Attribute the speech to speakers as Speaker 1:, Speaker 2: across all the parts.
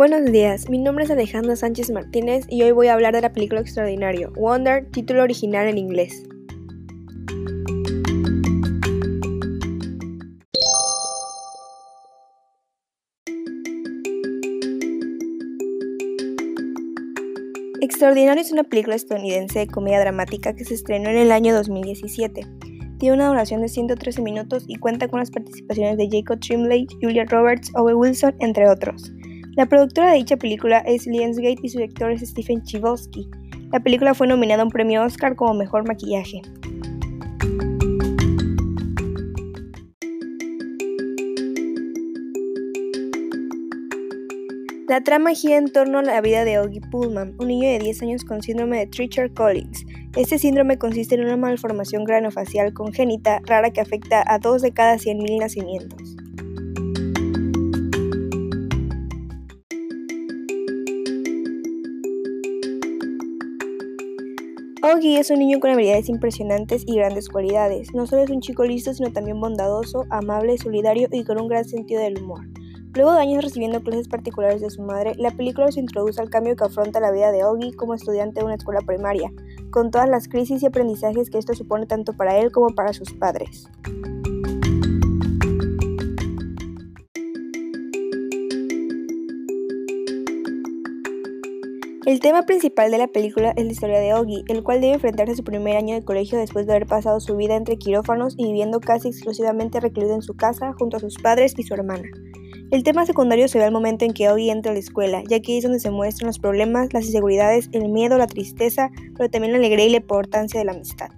Speaker 1: Buenos días, mi nombre es Alejandra Sánchez Martínez y hoy voy a hablar de la película Extraordinario, Wonder, título original en inglés. Extraordinario es una película estadounidense de comedia dramática que se estrenó en el año 2017. Tiene una duración de 113 minutos y cuenta con las participaciones de Jacob Tremblay, Julia Roberts, Owen Wilson, entre otros. La productora de dicha película es Lionsgate y su director es Stephen Chbosky. La película fue nominada a un premio Oscar como mejor maquillaje. La trama gira en torno a la vida de Oggy Pullman, un niño de 10 años con síndrome de Treacher Collins. Este síndrome consiste en una malformación granofacial congénita rara que afecta a 2 de cada 100.000 nacimientos. Oggy es un niño con habilidades impresionantes y grandes cualidades. No solo es un chico listo, sino también bondadoso, amable, solidario y con un gran sentido del humor. Luego de años recibiendo clases particulares de su madre, la película se introduce al cambio que afronta la vida de Oggy como estudiante de una escuela primaria, con todas las crisis y aprendizajes que esto supone tanto para él como para sus padres. El tema principal de la película es la historia de Oggy, el cual debe enfrentarse a su primer año de colegio después de haber pasado su vida entre quirófanos y viviendo casi exclusivamente recluido en su casa junto a sus padres y su hermana. El tema secundario se ve al momento en que Oggy entra a la escuela, ya que es donde se muestran los problemas, las inseguridades, el miedo, la tristeza, pero también la alegría y la importancia de la amistad.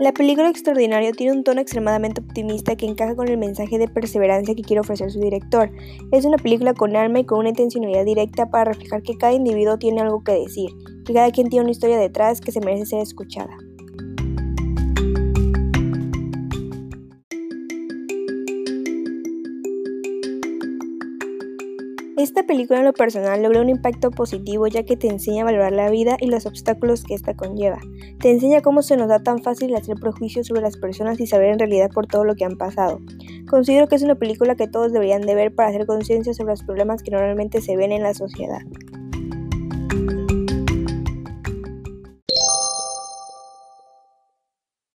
Speaker 1: La película Extraordinario tiene un tono extremadamente optimista que encaja con el mensaje de perseverancia que quiere ofrecer su director. Es una película con alma y con una intencionalidad directa para reflejar que cada individuo tiene algo que decir, que cada quien tiene una historia detrás que se merece ser escuchada. Esta película en lo personal logra un impacto positivo ya que te enseña a valorar la vida y los obstáculos que ésta conlleva. Te enseña cómo se nos da tan fácil hacer prejuicios sobre las personas y saber en realidad por todo lo que han pasado. Considero que es una película que todos deberían de ver para hacer conciencia sobre los problemas que normalmente se ven en la sociedad.